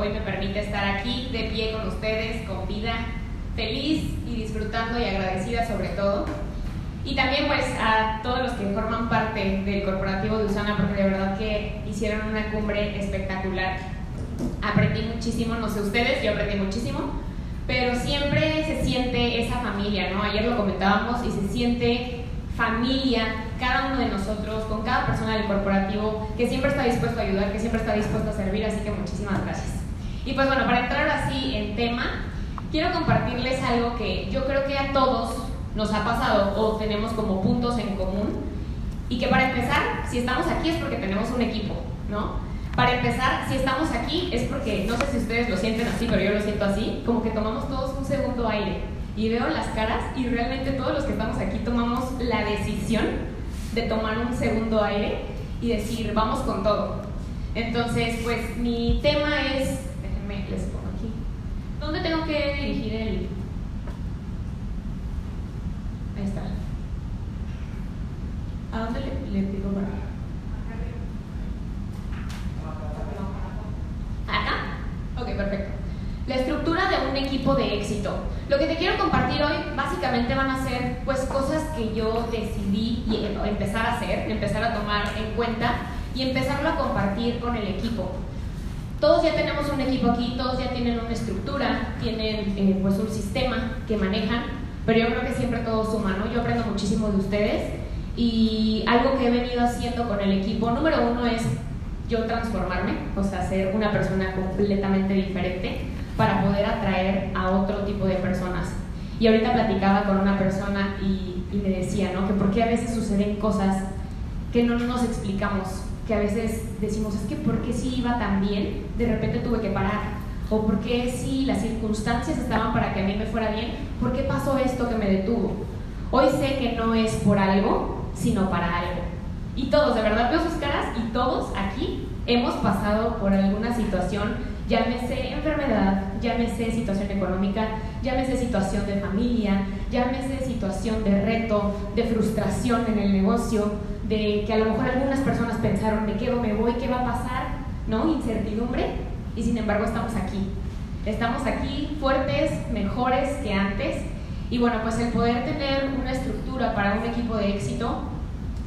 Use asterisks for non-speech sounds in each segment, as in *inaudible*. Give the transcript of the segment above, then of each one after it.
Hoy me permite estar aquí de pie con ustedes, con vida, feliz y disfrutando y agradecida sobre todo. Y también pues a todos los que forman parte del corporativo de Usana porque de verdad que hicieron una cumbre espectacular. Aprendí muchísimo, no sé ustedes, yo aprendí muchísimo, pero siempre se siente esa familia, ¿no? Ayer lo comentábamos y se siente familia, cada uno de nosotros, con cada persona del corporativo, que siempre está dispuesto a ayudar, que siempre está dispuesto a servir, así que muchísimas gracias. Y pues bueno, para entrar así en tema, quiero compartirles algo que yo creo que a todos nos ha pasado o tenemos como puntos en común y que para empezar, si estamos aquí es porque tenemos un equipo, ¿no? Para empezar, si estamos aquí es porque, no sé si ustedes lo sienten así, pero yo lo siento así, como que tomamos todos un segundo aire y veo las caras y realmente todos los que estamos aquí tomamos la decisión de tomar un segundo aire y decir, vamos con todo. Entonces, pues mi tema es, déjenme, les pongo aquí, ¿dónde tengo que dirigir el... Ahí está. ¿A dónde le, le pico para? ¿Acá? Ok, perfecto. La estructura de un equipo de éxito. Lo que te quiero compartir hoy básicamente van a ser pues cosas que yo decidí y- eh, empezar a hacer, empezar a tomar en cuenta y empezarlo a compartir con el equipo. Todos ya tenemos un equipo aquí, todos ya tienen una estructura, tienen eh, pues un sistema que manejan, pero yo creo que siempre todo suma, ¿no? Yo aprendo muchísimo de ustedes y algo que he venido haciendo con el equipo, número uno es yo transformarme, o sea, ser una persona completamente diferente para poder atraer a otro tipo de personas. Y ahorita platicaba con una persona y, y me decía, ¿no? Que por qué a veces suceden cosas que no nos explicamos, que a veces decimos, es que ¿por qué si iba tan bien, de repente tuve que parar? O ¿por qué si las circunstancias estaban para que a mí me fuera bien, ¿por qué pasó esto que me detuvo? Hoy sé que no es por algo, sino para algo. Y todos, de verdad veo sus caras y todos aquí hemos pasado por alguna situación, llámese enfermedad, llámese situación económica, llámese situación de familia, llámese situación de reto, de frustración en el negocio, de que a lo mejor algunas personas pensaron, me quedo, me voy, ¿qué va a pasar? ¿No? Incertidumbre. Y sin embargo estamos aquí. Estamos aquí fuertes, mejores que antes. Y bueno, pues el poder tener una estructura para un equipo de éxito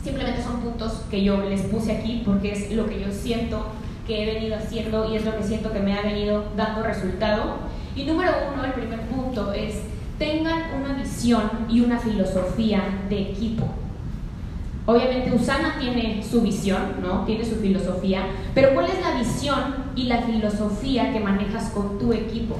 Simplemente son puntos que yo les puse aquí porque es lo que yo siento que he venido haciendo y es lo que siento que me ha venido dando resultado. Y número uno, el primer punto es tengan una visión y una filosofía de equipo. Obviamente Usana tiene su visión, ¿no? Tiene su filosofía, pero ¿cuál es la visión y la filosofía que manejas con tu equipo?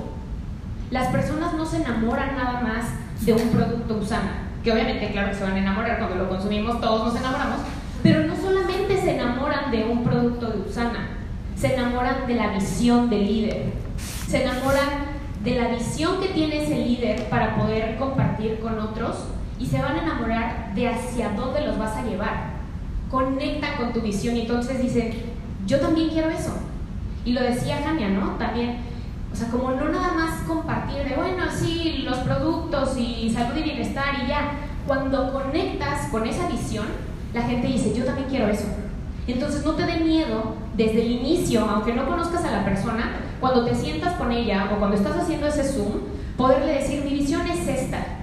Las personas no se enamoran nada más de un producto Usana, que obviamente claro que se van a enamorar cuando lo consumimos, todos nos enamoramos, pero no solamente se enamoran de un producto de Usana, se enamoran de la visión del líder, se enamoran de la visión que tiene ese líder para poder compartir con otros y se van a enamorar de hacia dónde los vas a llevar. Conectan con tu visión y entonces dicen, yo también quiero eso. Y lo decía Jania, ¿no? También O sea, como no nada más compartir de, bueno, sí, los productos y salud y bienestar y ya. Cuando conectas con esa visión, la gente dice, yo también quiero eso. Entonces no te dé miedo desde el inicio, aunque no conozcas a la persona, cuando te sientas con ella o cuando estás haciendo ese Zoom, poderle decir, mi visión es esta.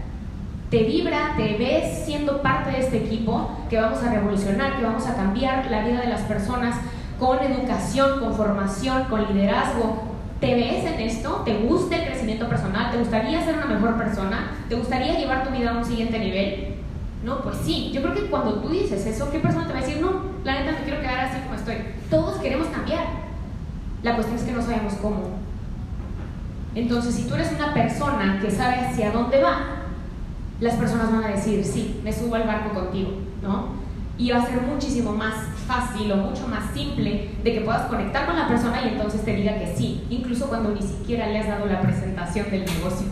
Te vibra, te ves siendo parte de este equipo que vamos a revolucionar, que vamos a cambiar la vida de las personas con educación, con formación, con liderazgo. ¿Te ves en esto? ¿Te gusta el crecimiento personal? ¿Te gustaría ser una mejor persona? ¿Te gustaría llevar tu vida a un siguiente nivel? No, pues sí. Yo creo que cuando tú dices eso, ¿qué persona te va a decir, no, la neta me quiero quedar así como estoy? Todos queremos cambiar. La cuestión es que no sabemos cómo. Entonces, si tú eres una persona que sabe hacia dónde va, las personas van a decir, sí, me subo al barco contigo, ¿no? Y va a ser muchísimo más fácil o mucho más simple de que puedas conectar con la persona y entonces te diga que sí, incluso cuando ni siquiera le has dado la presentación del negocio.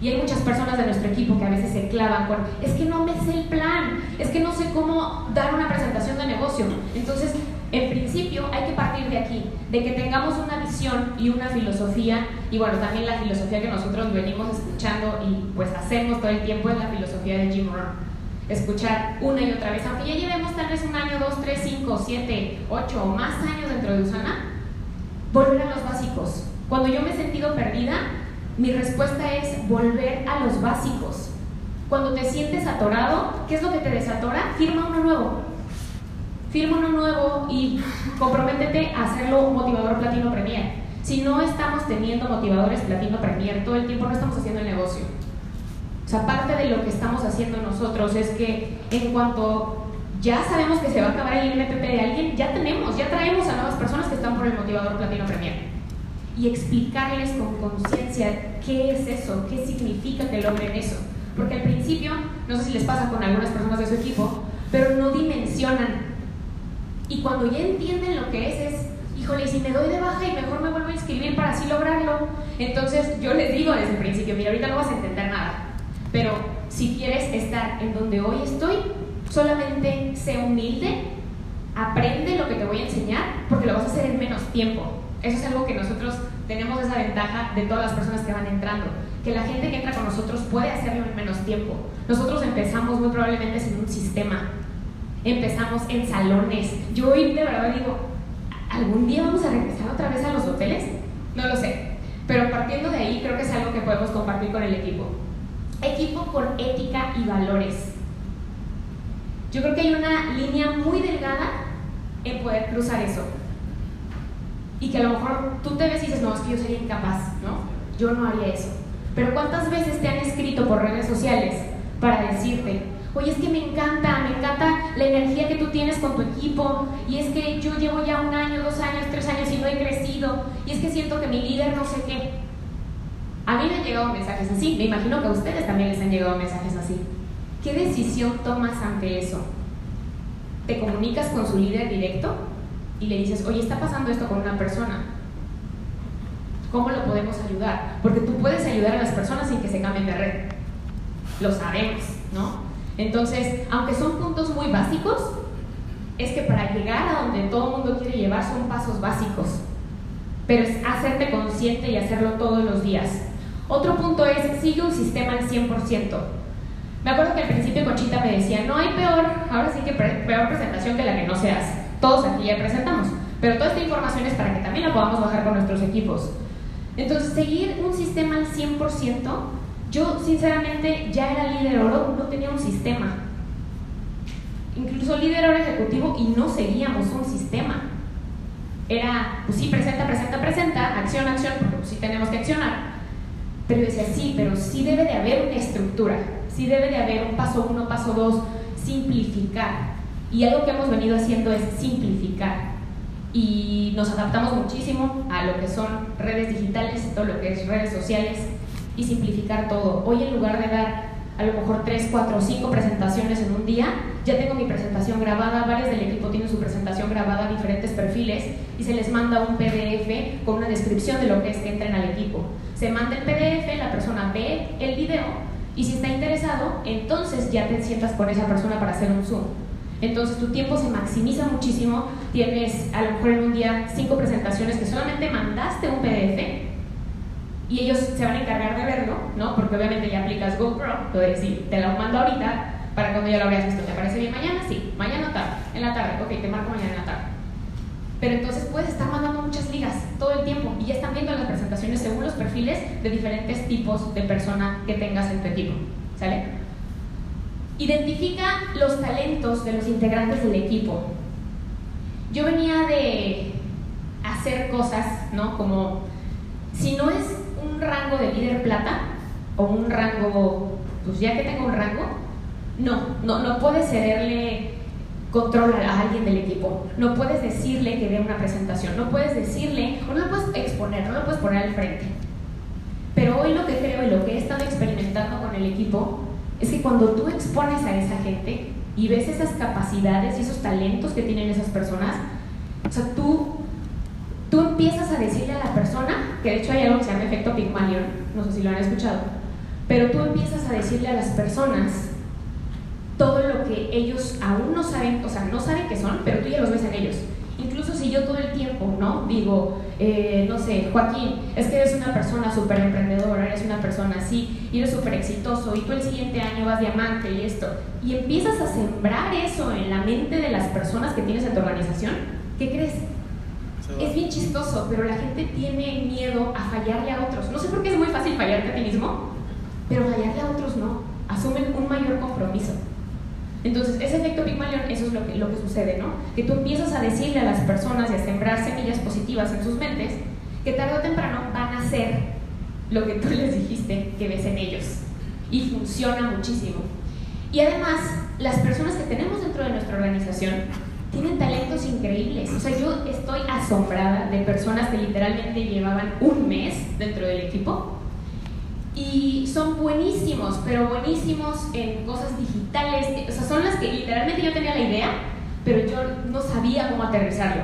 Y hay muchas personas de nuestro equipo que a veces se clavan con, es que no me sé el plan, es que no sé cómo dar una presentación de negocio. Entonces, en principio hay que partir de aquí, de que tengamos una visión y una filosofía, y bueno, también la filosofía que nosotros venimos escuchando y pues hacemos todo el tiempo es la filosofía de Jim Rohn. Escuchar una y otra vez, aunque ya llevemos tal vez un año, dos, tres, cinco, siete, ocho o más años dentro de Usana, volver a los básicos. Cuando yo me he sentido perdida, mi respuesta es volver a los básicos. Cuando te sientes atorado, ¿qué es lo que te desatora? Firma uno nuevo. Firma uno nuevo y comprométete a hacerlo motivador platino premier. Si no estamos teniendo motivadores platino premier todo el tiempo, no estamos haciendo el negocio. O sea, parte de lo que estamos haciendo nosotros es que en cuanto ya sabemos que se va a acabar el MPP de alguien, ya tenemos, ya traemos a nuevas personas que están por el motivador platino premier y explicarles con conciencia qué es eso, qué significa que logren eso. Porque al principio, no sé si les pasa con algunas personas de su equipo, pero no dimensionan. Y cuando ya entienden lo que es, es, híjole, si me doy de baja y mejor me vuelvo a inscribir para así lograrlo. Entonces yo les digo desde el principio, mira, ahorita no vas a entender nada, pero si quieres estar en donde hoy estoy, solamente sé humilde, aprende lo que te voy a enseñar, porque lo vas a hacer en menos tiempo. Eso es algo que nosotros tenemos esa ventaja de todas las personas que van entrando, que la gente que entra con nosotros puede hacerlo en menos tiempo. Nosotros empezamos muy probablemente sin un sistema, empezamos en salones. Yo hoy de verdad digo, ¿algún día vamos a regresar otra vez a los hoteles? No lo sé, pero partiendo de ahí creo que es algo que podemos compartir con el equipo. Equipo con ética y valores. Yo creo que hay una línea muy delgada en poder cruzar eso y que a lo mejor tú te ves y dices, no, es que yo sería incapaz, ¿no? Yo no haría eso. Pero ¿cuántas veces te han escrito por redes sociales para decirte, oye, es que me encanta, me encanta la energía que tú tienes con tu equipo, y es que yo llevo ya un año, dos años, tres años y no he crecido, y es que siento que mi líder no sé qué. A mí me han llegado mensajes así, me imagino que a ustedes también les han llegado mensajes así. ¿Qué decisión tomas ante eso? ¿Te comunicas con su líder directo? y le dices, oye, está pasando esto con una persona. ¿Cómo lo podemos ayudar? Porque tú puedes ayudar a las personas sin que se cambien de red. Lo sabemos, ¿no? Entonces, aunque son puntos muy básicos, es que para llegar a donde todo el mundo quiere llevar son pasos básicos. Pero es hacerte consciente y hacerlo todos los días. Otro punto es, sigue un sistema al 100%. Me acuerdo que al principio Conchita me decía, no hay peor, ahora sí que peor presentación que la que no se hace todos aquí ya presentamos. Pero toda esta información es para que también la podamos bajar con nuestros equipos. Entonces, seguir un sistema al 100%, yo sinceramente ya era líder oro, no tenía un sistema. Incluso líder oro ejecutivo y no seguíamos un sistema. Era, pues sí, presenta, presenta, presenta, acción, acción, porque pues sí tenemos que accionar. Pero yo decía, sí, pero sí debe de haber una estructura, sí debe de haber un paso uno, paso dos, simplificar. Y algo que hemos venido haciendo es simplificar. Y nos adaptamos muchísimo a lo que son redes digitales, todo lo que es redes sociales y simplificar todo. Hoy en lugar de dar a lo mejor 3, 4 o 5 presentaciones en un día, ya tengo mi presentación grabada, varios del equipo tienen su presentación grabada, diferentes perfiles, y se les manda un PDF con una descripción de lo que es que entren al equipo. Se manda el PDF, la persona ve el video, y si está interesado, entonces ya te sientas con esa persona para hacer un Zoom. Entonces tu tiempo se maximiza muchísimo, tienes a lo mejor en un día cinco presentaciones que solamente mandaste un PDF y ellos se van a encargar de verlo, ¿no? Porque obviamente ya aplicas GoPro, puedes decir, te lo mando ahorita para cuando ya lo habrías visto. ¿Te parece bien mañana? Sí, mañana tarde, en la tarde, ok, te marco mañana en la tarde. Pero entonces puedes estar mandando muchas ligas todo el tiempo y ya están viendo las presentaciones según los perfiles de diferentes tipos de persona que tengas en tu equipo, ¿sale? Identifica los talentos de los integrantes del equipo. Yo venía de hacer cosas, ¿no? Como si no es rango de líder plata o un rango, pues ya que tengo un rango, no, no, no puedes cederle control a alguien del equipo. No puedes decirle que dé una presentación, no puedes decirle, o no lo puedes exponer, no lo puedes poner al frente. Pero hoy lo que creo y lo que he estado experimentando con el equipo es que cuando tú expones a esa gente y ves esas capacidades y esos talentos que tienen esas personas, o sea, tú, tú empiezas a decirle a la que de hecho hay algo que se llama efecto Pygmalion, no sé si lo han escuchado, pero tú empiezas a decirle a las personas todo lo que ellos aún no saben, o sea, no saben que son, pero tú ya los ves en ellos. Incluso si yo todo el tiempo, ¿no? Digo, eh, no sé, Joaquín, es que eres una persona súper emprendedora, eres una persona así, y eres súper exitoso, y tú el siguiente año vas diamante y esto, y empiezas a sembrar eso en la mente de las personas que tienes en tu organización, ¿qué crees? Es bien chistoso, pero la gente tiene miedo a fallarle a otros. No sé por qué es muy fácil fallarte a ti mismo, pero fallarle a otros no. Asumen un mayor compromiso. Entonces, ese efecto Pygmalion, eso es lo que, sucede, ¿no? Que tú empiezas a decirle a las personas y a sembrar semillas positivas en sus mentes que tarde o temprano van a hacer lo que tú *laughs* les dijiste que ves en ellos. Y funciona muchísimo. Y además, las personas que tenemos dentro de nuestra organización tienen talentos increíbles. O sea, yo estoy asombrada de personas que literalmente llevaban un mes dentro del equipo y son buenísimos, pero buenísimos en cosas digitales, o sea, son las que literalmente yo tenía la idea, pero yo no sabía cómo aterrizarlo.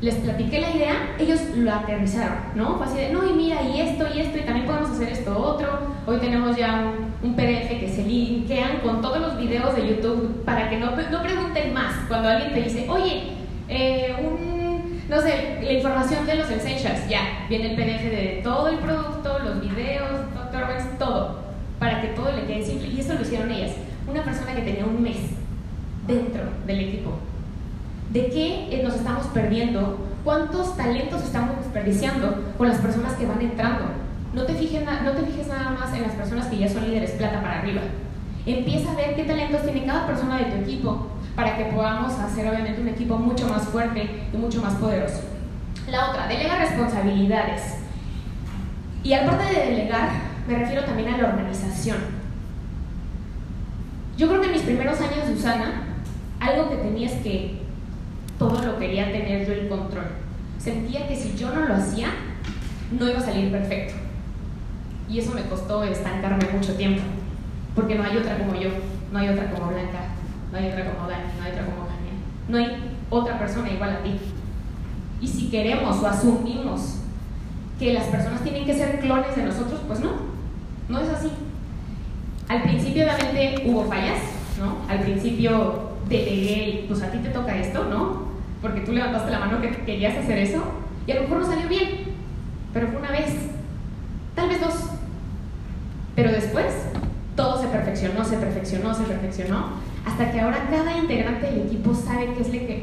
Les platiqué la idea, ellos lo aterrizaron, ¿no? Fue así de, no, y mira, y esto, y esto, y también podemos hacer esto otro. Hoy tenemos ya un, PDF que se linkean con todos los videos de YouTube para que no, no pregunten más. Cuando alguien te dice, oye, eh, un, no sé, la información de los essentials, ya, viene el PDF de todo el producto, los videos, todo, para que todo le quede simple. Y eso lo hicieron ellas. Una persona que tenía un mes dentro del equipo. ¿De qué eh, nos estamos perdiendo? ¿Cuántos talentos estamos desperdiciando con las personas que van entrando? No te, fijes, nada más en las personas que ya son líderes plata para arriba. Empieza a ver qué talentos tiene cada persona de tu equipo para que podamos hacer obviamente un equipo mucho más fuerte y mucho más poderoso. La otra, delega responsabilidades. Y aparte de delegar, me refiero también a la organización. Yo creo que en mis primeros años de Usana, algo que tenía es que todo lo quería tener yo en control. Sentía que si yo no lo hacía, no iba a salir perfecto. Y eso me costó estancarme mucho tiempo, porque no hay otra como yo, no hay otra como Blanca, no hay otra como Dani, no hay otra como Daniel, no hay otra persona igual a ti. Y si queremos o asumimos que las personas tienen que ser clones de nosotros, pues no. No es así. Al principio obviamente hubo fallas, ¿no? Al principio delegué, pues a ti te toca esto, ¿no? Porque tú levantaste la mano que querías hacer eso y a lo mejor no salió bien, pero fue una vez, tal vez dos. Pero después todo se perfeccionó, se perfeccionó, se perfeccionó, hasta que ahora cada integrante del equipo sabe qué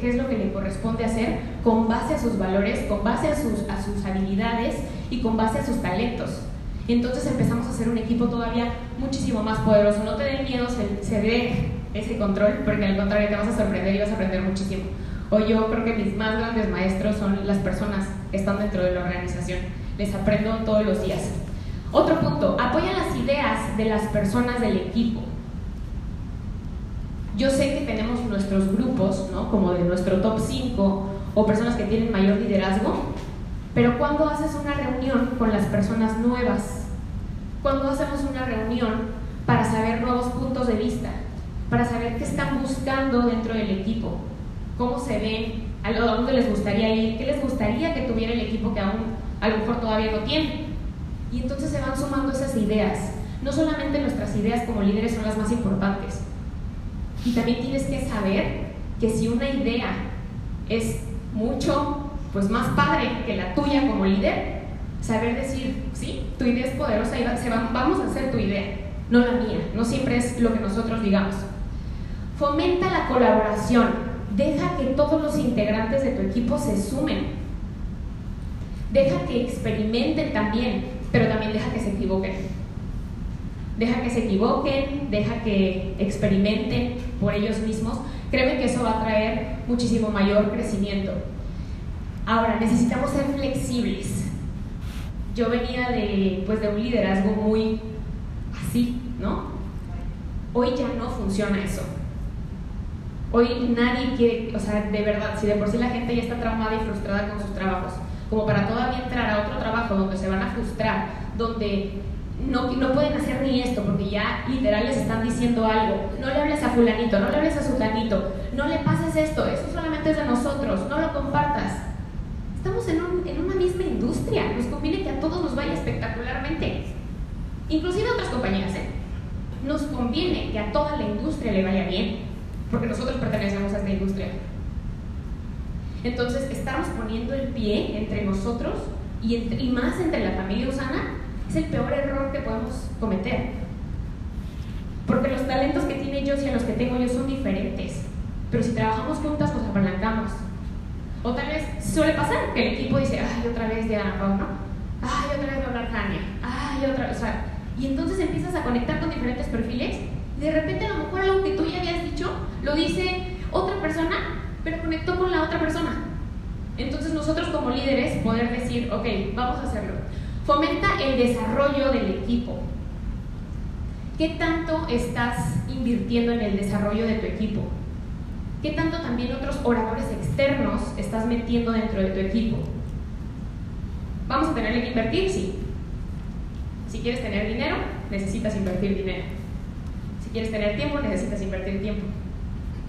es, lo que le corresponde hacer con base a sus valores, con base a sus, a sus habilidades y con base a sus talentos. Y entonces empezamos a hacer un equipo todavía muchísimo más poderoso. No te den miedo ceder ese control, porque al contrario te vas a sorprender y vas a aprender muchísimo. O yo creo que mis más grandes maestros son las personas que están dentro de la organización. Les aprendo todos los días. Otro punto, apoya las ideas de las personas del equipo. Yo sé que tenemos nuestros grupos, ¿no? como de nuestro top 5 o personas que tienen mayor liderazgo, pero cuando haces una reunión con las personas nuevas, cuando hacemos una reunión para saber nuevos puntos de vista, para saber qué están buscando dentro del equipo, cómo se ven, a dónde les gustaría ir, qué les gustaría que tuviera el equipo que aún a lo mejor todavía no tiene. Y entonces se van sumando esas ideas. No solamente nuestras ideas como líderes son las más importantes. Y también tienes que saber que si una idea es mucho pues más padre que la tuya como líder, saber decir, sí, tu idea es poderosa y vamos a hacer tu idea, no la mía, no siempre es lo que nosotros digamos. Fomenta la colaboración, deja que todos los integrantes de tu equipo se sumen, deja que experimenten también, pero también deja que se equivoquen. Deja que se equivoquen, deja que experimenten por ellos mismos. Créeme que eso va a traer muchísimo mayor crecimiento. Ahora, necesitamos ser flexibles. Yo venía de, pues, de un liderazgo muy así, ¿no? Hoy ya no funciona eso. Hoy nadie quiere, o sea, de verdad, si de por sí la gente ya está traumada y frustrada con sus trabajos, como para todavía entrar a otro trabajo donde se van a frustrar, donde no, no pueden hacer ni esto porque ya literal les están diciendo algo. No le hables a fulanito, no le hables a sutanito, no le pases esto, eso solamente es de nosotros, no lo compartas. Estamos en, en una misma industria, nos conviene que a todos nos vaya espectacularmente. Inclusive a otras compañías, ¿eh? Nos conviene que a toda la industria le vaya bien, porque nosotros pertenecemos a esta industria. Entonces, estamos poniendo el pie entre nosotros y, más entre la familia Usana es el peor error que podemos cometer. Porque los talentos que tiene ellos y los que tengo yo son diferentes. Pero si trabajamos juntas, pues apalancamos. O tal vez suele pasar que el equipo dice, ay, otra vez de Ana ¿no? Ay, otra vez de hablar Jania. Ay, otra vez. O sea, y entonces empiezas a conectar con diferentes perfiles. De repente, a lo mejor algo que tú ya habías dicho, lo dice otra persona pero conectó con la otra persona. Entonces nosotros como líderes poder decir, ok, vamos a hacerlo. Fomenta el desarrollo del equipo. ¿Qué tanto estás invirtiendo en el desarrollo de tu equipo? ¿Qué tanto también otros oradores externos estás metiendo dentro de tu equipo? ¿Vamos a tener que invertir? Sí. Si quieres tener dinero, necesitas invertir dinero. Si quieres tener tiempo, necesitas invertir tiempo.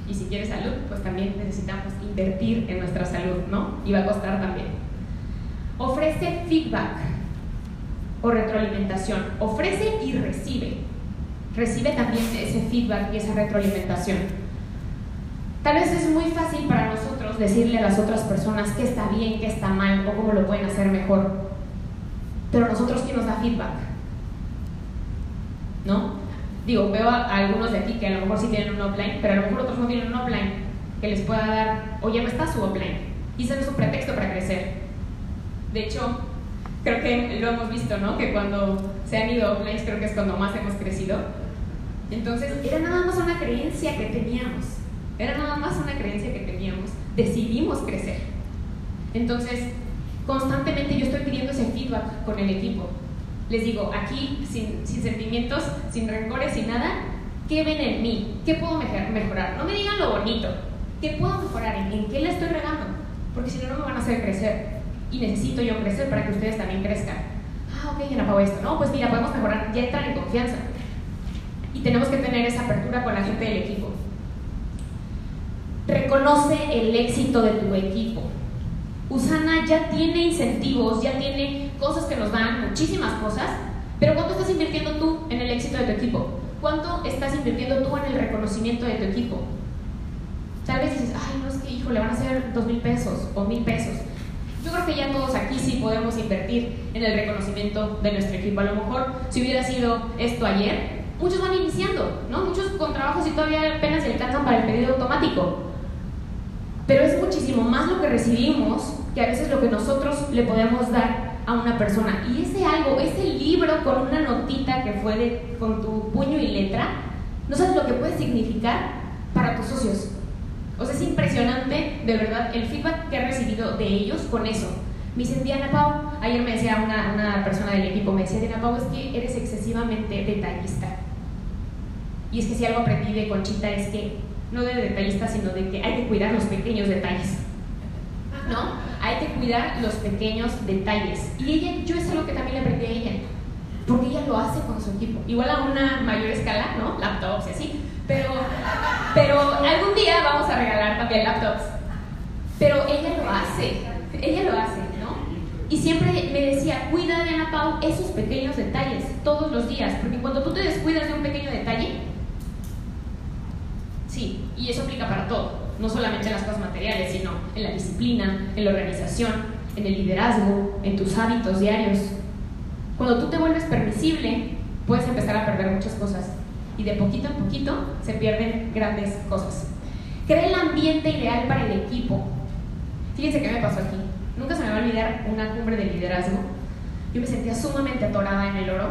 Y si quieres salud, pues también necesitamos invertir en nuestra salud, ¿no? Y va a costar también. Ofrece feedback o retroalimentación. Ofrece y recibe. Recibe también ese feedback y esa retroalimentación. Tal vez es muy fácil para nosotros decirle a las otras personas qué está bien, qué está mal o cómo lo pueden hacer mejor. Pero nosotros, ¿quién nos da feedback? Digo, veo a, algunos de aquí que a lo mejor sí tienen un offline, pero a lo mejor otros no tienen un offline que les pueda dar, oye, no está su offline. Y ese no es un pretexto para crecer. De hecho, creo que lo hemos visto, ¿no? Que cuando se han ido offlines, creo que es cuando más hemos crecido. Entonces, era nada más una creencia que teníamos. Era nada más una creencia que teníamos. Decidimos crecer. Entonces, constantemente yo estoy pidiendo ese feedback con el equipo les digo, aquí, sin, sentimientos, sin rencores, sin nada, ¿qué ven en mí? ¿Qué puedo mejorar? No me digan lo bonito. ¿Qué puedo mejorar? ¿En, qué le estoy regando? Porque si no, no me van a hacer crecer. Y necesito yo crecer para que ustedes también crezcan. Ah, ok, ya no esto. No, pues mira, podemos mejorar. Ya entran en confianza. Y tenemos que tener esa apertura con la gente del equipo. Reconoce el éxito de tu equipo. Usana ya tiene incentivos, ya tiene cosas que nos dan, muchísimas cosas, pero ¿cuánto estás invirtiendo tú en el éxito de tu equipo? ¿Cuánto estás invirtiendo tú en el reconocimiento de tu equipo? Tal vez dices, ay, no es que, hijo, le van a hacer dos mil pesos o mil pesos. Yo creo que ya todos aquí sí podemos invertir en el reconocimiento de nuestro equipo. A lo mejor, si hubiera sido esto ayer, muchos van iniciando, ¿no? Muchos con trabajos y todavía apenas se alcanzan para el pedido automático. Pero es muchísimo más lo que recibimos que a veces lo que nosotros le podemos dar a una persona. Y ese algo, ese libro con una notita que fue de, con tu puño y letra, no sabes lo que puede significar para tus socios. O sea, es impresionante, de verdad, el feedback que he recibido de ellos con eso. Me dicen, Diana Pau, ayer me decía una, una persona del equipo, me decía, Diana Pau, es que eres excesivamente detallista. Y es que si algo aprendí de Conchita es que no de detallista, sino de que hay que cuidar los pequeños detalles. ¿No? Hay que cuidar los pequeños detalles. Y ella, yo es algo que también le aprendí a ella, porque ella lo hace con su equipo. Igual a una mayor escala, ¿no? Laptops y así. Pero, pero algún día vamos a regalar también laptops. Pero ella lo hace, ella lo hace, ¿no? Y siempre me decía, cuida de Ana Pau esos pequeños detalles todos los días, porque cuando tú te descuidas de un pequeño detalle, Sí, y eso aplica para todo. no solamente en las cosas materiales, sino en la disciplina, en la organización, en el liderazgo, en tus hábitos diarios. Cuando tú te vuelves permisible, puedes empezar a perder muchas cosas y de poquito en poquito se pierden grandes cosas. Crea el ambiente ideal para el equipo. Fíjense qué me pasó aquí. Nunca se me va a olvidar una cumbre de liderazgo. Yo me sentía sumamente atorada en el oro.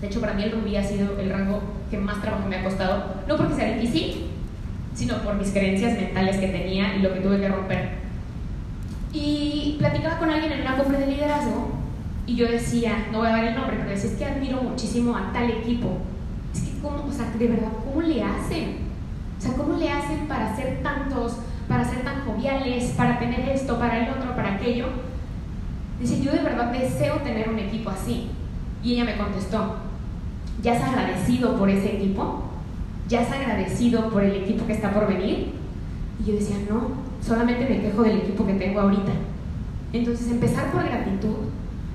De hecho, para mí el rubí ha sido el rango que más trabajo me ha costado. No porque sea difícil, sino por mis creencias mentales que tenía y lo que tuve que romper. Y platicaba con alguien en una cumbre de liderazgo y yo decía, no voy a dar el nombre, pero decía, es que admiro muchísimo a tal equipo. Es que, ¿cómo, o sea, de verdad, ¿cómo le hacen? O sea, ¿cómo le hacen para ser tantos, para ser tan joviales, para tener esto, para el otro, para aquello? Dice, yo de verdad deseo tener un equipo así. Y ella me contestó, ¿ya has agradecido por ese equipo? ¿Ya has agradecido por el equipo que está por venir? Y yo decía, no, solamente me quejo del equipo que tengo ahorita. Entonces, empezar por gratitud,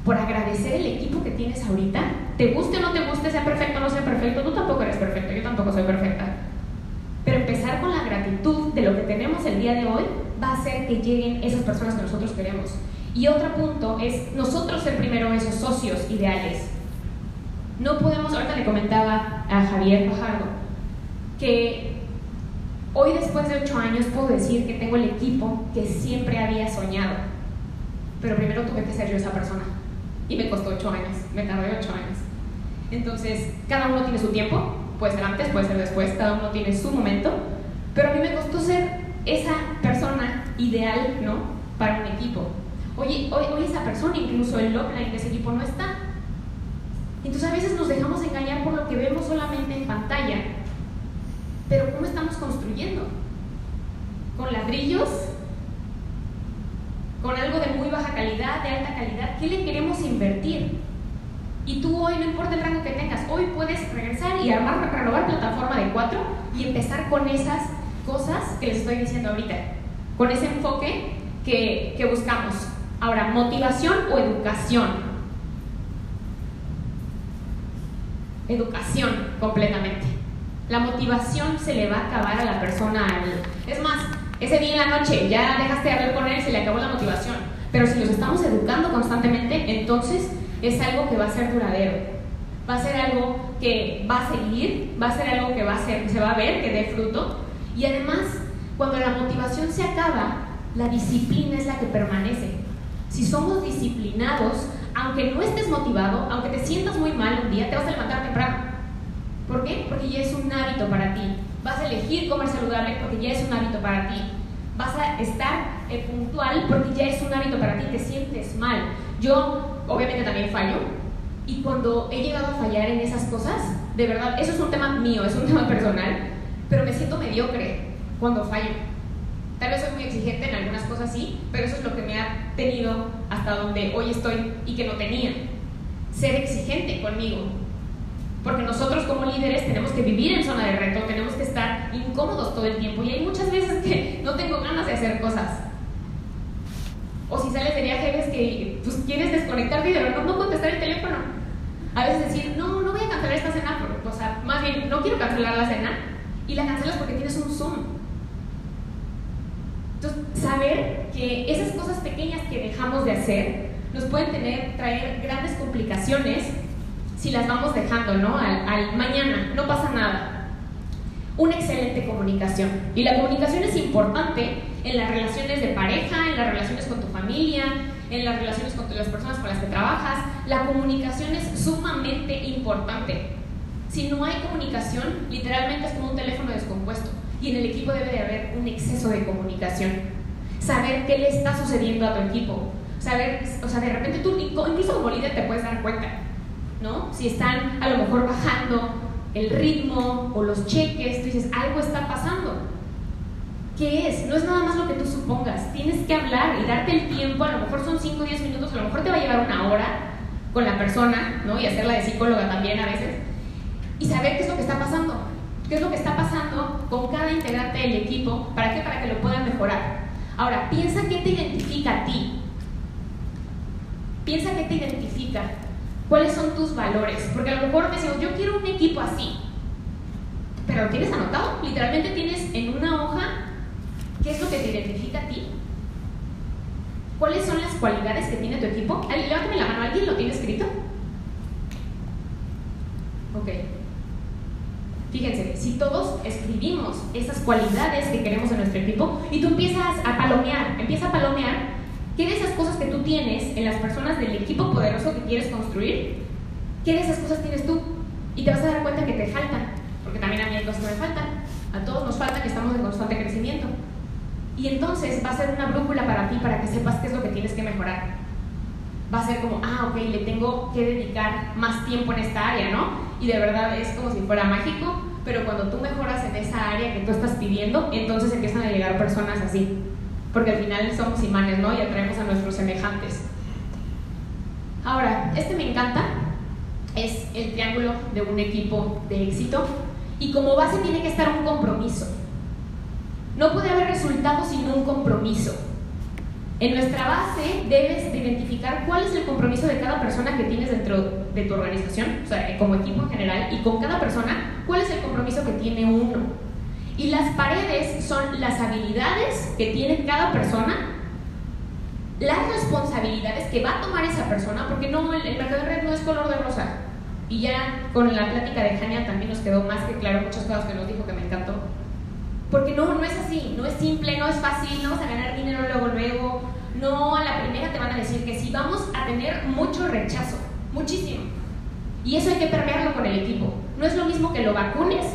por agradecer el equipo que tienes ahorita, te guste o no te guste, sea perfecto o no sea perfecto, tú tampoco eres perfecto, yo tampoco soy perfecta. Pero empezar con la gratitud de lo que tenemos el día de hoy va a hacer que lleguen esas personas que nosotros queremos. Y otro punto es nosotros ser primero esos socios ideales. No podemos, ahorita le comentaba a Javier Fajardo, que hoy después de ocho años puedo decir que tengo el equipo que siempre había soñado. Pero primero tuve que ser yo esa persona. Y me costó ocho años, me tardé ocho años. Entonces, cada uno tiene su tiempo, puede ser antes, puede ser después, cada uno tiene su momento, pero a mí me costó ser esa persona ideal, ¿no? Para un equipo. Hoy, hoy, hoy esa persona, incluso el offline de ese equipo no está. Entonces a veces nos dejamos engañar por lo que vemos solamente en pantalla. Pero ¿cómo estamos construyendo? ¿Con ladrillos? ¿Con algo de muy baja calidad, de alta calidad? ¿Qué le queremos invertir? Y tú hoy, no importa el rango que tengas, hoy puedes regresar y armar, renovar plataforma de cuatro y empezar con esas cosas que les estoy diciendo ahorita, con ese enfoque que, que buscamos. Ahora, motivación o educación. Educación completamente. La motivación se le va a acabar a la persona. Es más, ese día en la noche ya dejaste de hablar con él, se le acabó la motivación. Pero si los estamos educando constantemente, entonces es algo que va a ser duradero. Va a ser algo que va a seguir, va a ser algo que va a ser, se va a ver, que dé fruto. Y además, cuando la motivación se acaba, la disciplina es la que permanece. Si somos disciplinados, aunque no estés motivado, aunque te sientas muy mal un día, te vas a levantar temprano. ¿Por qué? Porque ya es un hábito para ti. Vas a elegir comer saludable porque ya es un hábito para ti. Vas a estar eh, puntual porque ya es un hábito para ti, te sientes mal. Yo obviamente también fallo y cuando he llegado a fallar en esas cosas, de verdad, eso es un tema mío, es un *laughs* tema personal, pero me siento mediocre cuando fallo. Tal vez soy muy exigente en algunas cosas, sí, pero eso es lo que me ha tenido hasta donde hoy estoy y que no tenía. Ser exigente conmigo. Porque nosotros como líderes tenemos que vivir en zona de reto, tenemos que estar incómodos todo el tiempo y hay muchas veces que no tengo ganas de hacer cosas. O si sales de viaje ves que pues, quieres desconectarte y de verdad no contestar el teléfono. A veces decir, no, no voy a cancelar esta cena, o sea, más bien, no quiero cancelar la cena y la cancelas porque tienes un Zoom entonces, saber que esas cosas pequeñas que dejamos de hacer nos pueden tener, traer grandes complicaciones si las vamos dejando, ¿no? Al, mañana, no pasa nada. Una excelente comunicación. Y la comunicación es importante en las relaciones de pareja, en las relaciones con tu familia, en las relaciones con las personas con las que trabajas. La comunicación es sumamente importante. Si no hay comunicación, literalmente es como un teléfono descompuesto. Y en el equipo debe de haber un exceso de comunicación. Saber qué le está sucediendo a tu equipo. Saber, o sea, de repente tú, incluso como líder, te puedes dar cuenta, ¿no? Si están a lo mejor bajando el ritmo o los cheques, tú dices, algo está pasando. ¿Qué es? No es nada más lo que tú supongas. Tienes que hablar y darte el tiempo, a lo mejor son 5 o 10 minutos, a lo mejor te va a llevar una hora con la persona, ¿no? Y hacerla de psicóloga también a veces. Y saber qué es lo que está pasando qué es lo que está pasando con cada integrante del equipo, ¿para qué? Para que lo puedan mejorar. Ahora, piensa qué te identifica a ti. Piensa qué te identifica. ¿Cuáles son tus valores? Porque a lo mejor decimos, yo quiero un equipo así. Pero lo tienes anotado. Literalmente tienes en una hoja ¿qué es lo que te identifica a ti? ¿Cuáles son las cualidades que tiene tu equipo? Levántame la mano, ¿alguien lo tiene escrito? Ok. Fíjense, si todos escribimos esas cualidades que queremos en nuestro equipo y tú empiezas a palomear, empieza a palomear, ¿qué de esas cosas que tú tienes en las personas del equipo poderoso que quieres construir, qué de esas cosas tienes tú? Y te vas a dar cuenta que te faltan, porque también a mí hay cosas que me faltan. A todos nos falta que estamos en constante crecimiento. Y entonces va a ser una brújula para ti, para que sepas qué es lo que tienes que mejorar. Va a ser como, ah, ok, le tengo que dedicar más tiempo en esta área, ¿no? Y de verdad es como si fuera mágico, pero cuando tú mejoras en esa área que tú estás pidiendo, entonces empiezan a llegar personas así, porque al final somos imanes, ¿no? Y atraemos a nuestros semejantes. Ahora, este me encanta, es el triángulo de un equipo de éxito y como base tiene que estar un compromiso. No puede haber resultados sin un compromiso. En nuestra base debes de identificar cuál es el compromiso de cada persona que tienes dentro de tu organización, o sea, como equipo en general, y con cada persona, cuál es el compromiso que tiene uno. Y las paredes son las habilidades que tiene cada persona, las responsabilidades que va a tomar esa persona, porque no, el, mercado de red no es color de rosa. Y ya con la plática de Jania también nos quedó más que claro muchas cosas que nos dijo que me encantó porque no, no es así, no es simple, no es fácil, no vas a ganar dinero luego, luego. No, a la primera te van a decir que sí, vamos a tener mucho rechazo, muchísimo. Y eso hay que permearlo con el equipo. No es lo mismo que lo vacunes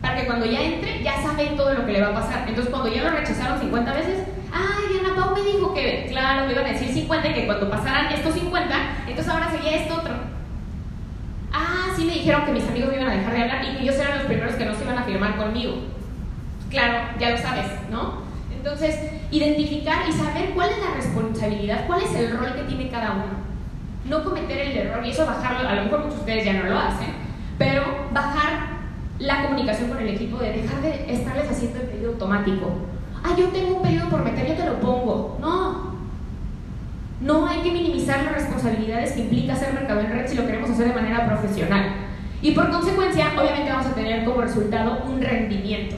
para que cuando ya entre ya saben todo lo que le va a pasar. Entonces cuando ya lo rechazaron 50 veces, ay, Ana Pau me dijo que, claro, me iban a decir 50 y que cuando pasaran estos 50, entonces ahora seguía esto otro. Ah, sí me dijeron que mis amigos me iban a dejar de hablar y que ellos eran los primeros que no se iban a firmar conmigo claro, ya lo sabes, ¿no? Entonces, identificar y saber cuál es la responsabilidad, cuál es el rol que tiene cada uno. No cometer el error, y eso bajarlo, a lo mejor muchos de ustedes ya no lo hacen, pero bajar la comunicación con el equipo de dejar de estarles haciendo el pedido automático. Ah, yo tengo un pedido por meter, yo te lo pongo. No. No hay que minimizar las responsabilidades que implica hacer mercado en red si lo queremos hacer de manera profesional. Y por consecuencia, obviamente vamos a tener como resultado un rendimiento.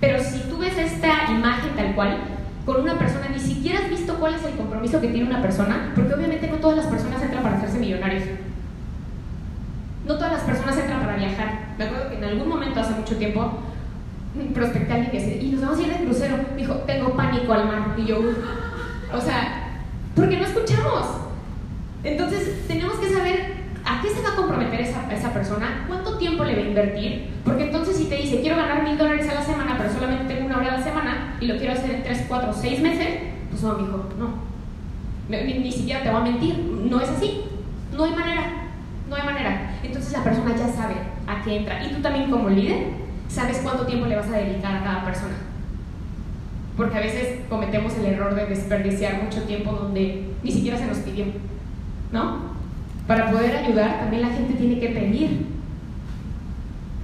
Pero si tú ves esta imagen tal cual, con una persona, ni siquiera has visto cuál es el compromiso que tiene una persona, porque obviamente no todas las personas entran para hacerse millonarios. No todas las personas entran para viajar. Me acuerdo que en algún momento, hace mucho tiempo, prospecté a alguien que dice, y nos vamos a ir de crucero. Me dijo, tengo pánico al mar. Y yo, o sea, porque no escuchamos. Entonces, tenemos que saber a qué se va a comprometer esa, esa persona, cuánto tiempo le va a invertir, porque entonces si te dice, quiero ganar mil dólares a la semana, pero solamente tengo una hora a la semana y lo quiero hacer en 3, 4, 6 meses, pues no, mijo, no. Ni, ni, siquiera te va a mentir, no es así. No hay manera, no hay manera. Entonces la persona ya sabe a qué entra. Y tú también como líder, sabes cuánto tiempo le vas a dedicar a cada persona. Porque a veces cometemos el error de desperdiciar mucho tiempo donde ni siquiera se nos pidió, ¿no? Para poder ayudar, también la gente tiene que pedir.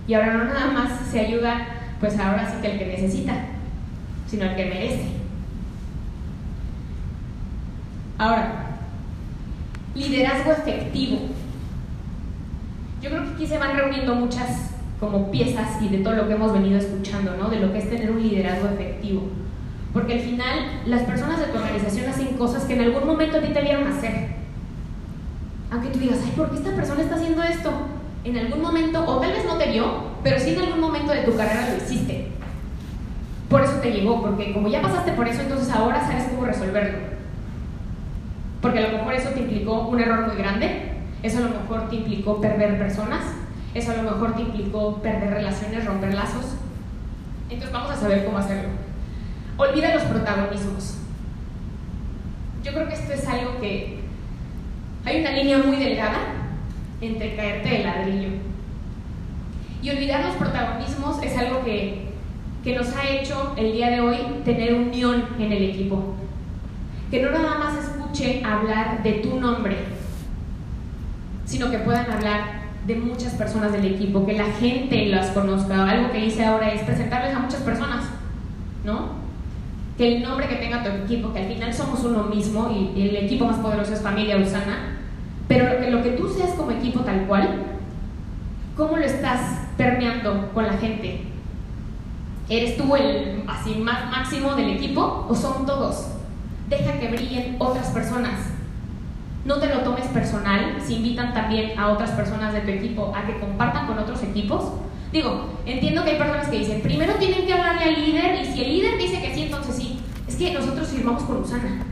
Y ahora no nada más se ayuda, pues ahora sí que el que necesita, sino el que merece. Ahora, liderazgo efectivo. Yo creo que aquí se van reuniendo muchas como piezas y de todo lo que hemos venido escuchando, ¿no? De lo que es tener un liderazgo efectivo. Porque al final las personas de tu organización hacen cosas que en algún momento a ti te vieron hacer. Aunque tú digas, ay, ¿por qué esta persona está haciendo esto? En algún momento, o tal vez no te vio, pero sí en algún momento de tu carrera lo hiciste. Por eso te llegó, porque como ya pasaste por eso, entonces ahora sabes cómo resolverlo. Porque a lo mejor eso te implicó un error muy grande, eso a lo mejor te implicó perder personas, eso a lo mejor te implicó perder relaciones, romper lazos. Entonces vamos a saber cómo hacerlo. Olvida los protagonismos. Yo creo que esto es algo que hay una línea muy delgada entre caerte de ladrillo. Y olvidar los protagonismos es algo que, que nos ha hecho el día de hoy tener unión en el equipo. Que no nada más escuche hablar de tu nombre, sino que puedan hablar de muchas personas del equipo, que la gente las conozca. Algo que hice ahora es presentarles a muchas personas, ¿no? Que el nombre que tenga tu equipo, que al final somos uno mismo y el equipo más poderoso es familia Usana, pero lo que, tú seas como equipo tal cual, ¿cómo lo estás permeando con la gente? ¿Eres tú el así más máximo del equipo o son todos? Deja que brillen otras personas. No te lo tomes personal si invitan también a otras personas de tu equipo a que compartan con otros equipos. Digo, entiendo que hay personas que dicen, primero tienen que hablarle al líder y si el líder dice que sí, entonces sí. Es que nosotros firmamos con Usana.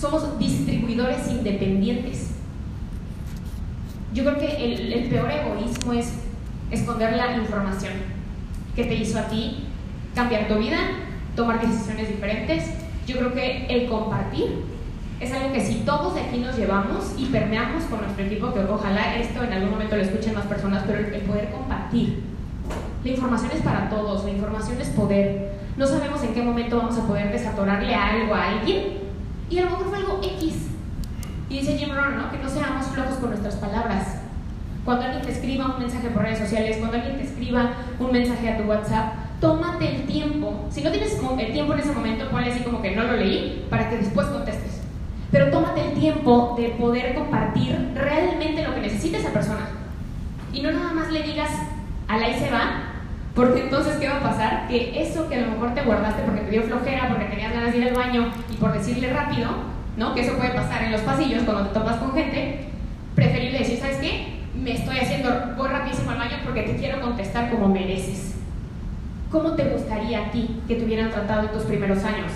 Somos distribuidores independientes. Yo creo que el, el peor egoísmo es esconder la información que te hizo a ti cambiar tu vida, tomar decisiones diferentes. Yo creo que el compartir es algo que si todos de aquí nos llevamos y permeamos con nuestro equipo, que ojalá esto en algún momento lo escuchen más personas, pero el, poder compartir. La información es para todos, la información es poder. No sabemos en qué momento vamos a poder desatorarle algo a alguien y a lo mejor fue algo X. Y dice Jim Rohn, ¿no? Que no seamos flojos con nuestras palabras. Cuando alguien te escriba un mensaje por redes sociales, cuando alguien te escriba un mensaje a tu WhatsApp, tómate el tiempo. Si no tienes el tiempo en ese momento, ponle así como que no lo leí para que después contestes. Pero tómate el tiempo de poder compartir realmente lo que necesita esa persona. Y no nada más le digas, a la se va, porque entonces, ¿qué va a pasar? Que eso que a lo mejor te guardaste porque te dio flojera, porque tenías ganas de ir al baño y por decirle rápido, ¿no? Que eso puede pasar en los pasillos cuando te topas con gente, preferible decir, ¿sabes qué? me estoy haciendo, voy rapidísimo al baño porque te quiero contestar como mereces. ¿Cómo te gustaría a ti que te hubieran tratado en tus primeros años?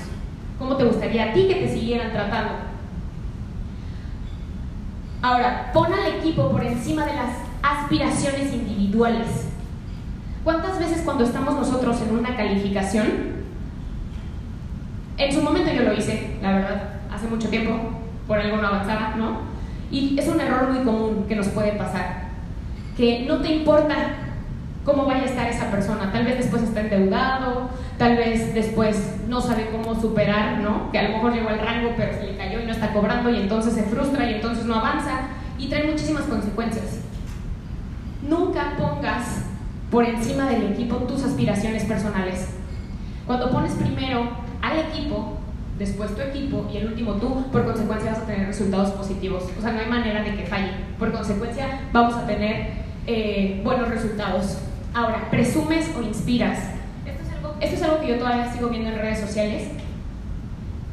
¿Cómo te gustaría a ti que te siguieran tratando? Ahora, pon al equipo por encima de las aspiraciones individuales. ¿Cuántas veces cuando estamos nosotros en una calificación, en su momento yo lo hice, la verdad, hace mucho tiempo, por algo no avanzaba, ¿no? Y es un error muy común que nos puede pasar, que no te importa cómo vaya a estar esa persona. Tal vez después está endeudado, tal vez después no sabe cómo superar, ¿no? Que a lo mejor llegó al rango pero se le cayó y no está cobrando y entonces se frustra y entonces no avanza y trae muchísimas consecuencias. Nunca pongas por encima del equipo tus aspiraciones personales. Cuando pones primero al equipo, después tu equipo y el último tú, por consecuencia vas a tener resultados positivos. O sea, no hay manera de que falle. Por consecuencia vamos a tener eh, buenos resultados. Ahora, presumes o inspiras. Esto es, algo, esto es algo que yo todavía sigo viendo en redes sociales.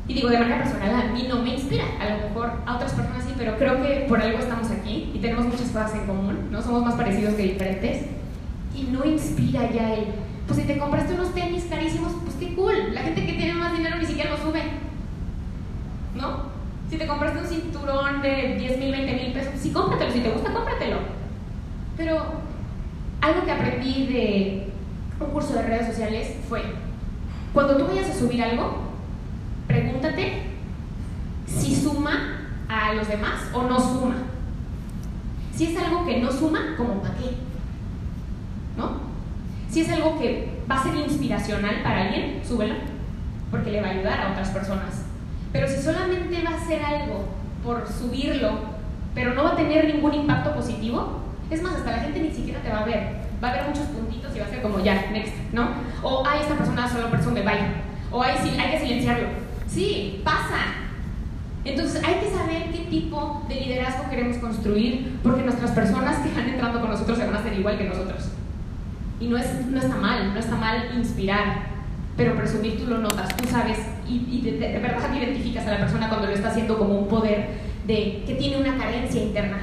Y digo, de manera personal, a mí no me inspira. A lo mejor a otras personas sí, pero creo que por algo estamos aquí y tenemos muchas cosas en común, ¿no? Somos más parecidos que diferentes. Y no inspira ya el pues si te compraste unos tenis carísimos, pues qué cool. La gente que tiene más dinero ni siquiera lo sube. ¿No? Si te compraste un cinturón de 10 mil, 20 mil pesos, sí cómpratelo. Si te gusta, cómpratelo. Pero algo que aprendí de un curso de redes sociales fue, cuando tú vayas a subir algo, pregúntate si suma a los demás o no suma. Si es algo que no suma, ¿como para qué? ¿No? Si es algo que va a ser inspiracional para alguien, súbelo, porque le va a ayudar a otras personas. Pero si solamente va a ser algo por subirlo, pero no va a tener ningún impacto positivo, es más, hasta la gente ni siquiera te va a ver. Va a ver muchos puntitos y va a ser como ya, next, ¿no? O, ay, esta persona solo presume, bye. O, ay, sí, hay que silenciarlo. Sí, pasa. Entonces hay que saber qué tipo de liderazgo queremos construir, porque nuestras personas que van entrando con nosotros se van a hacer igual que nosotros. Y no, es, no está mal, no está mal inspirar, pero presumir tú lo notas, tú sabes y, de, verdad identificas a la persona cuando lo está haciendo como un poder de que tiene una carencia interna.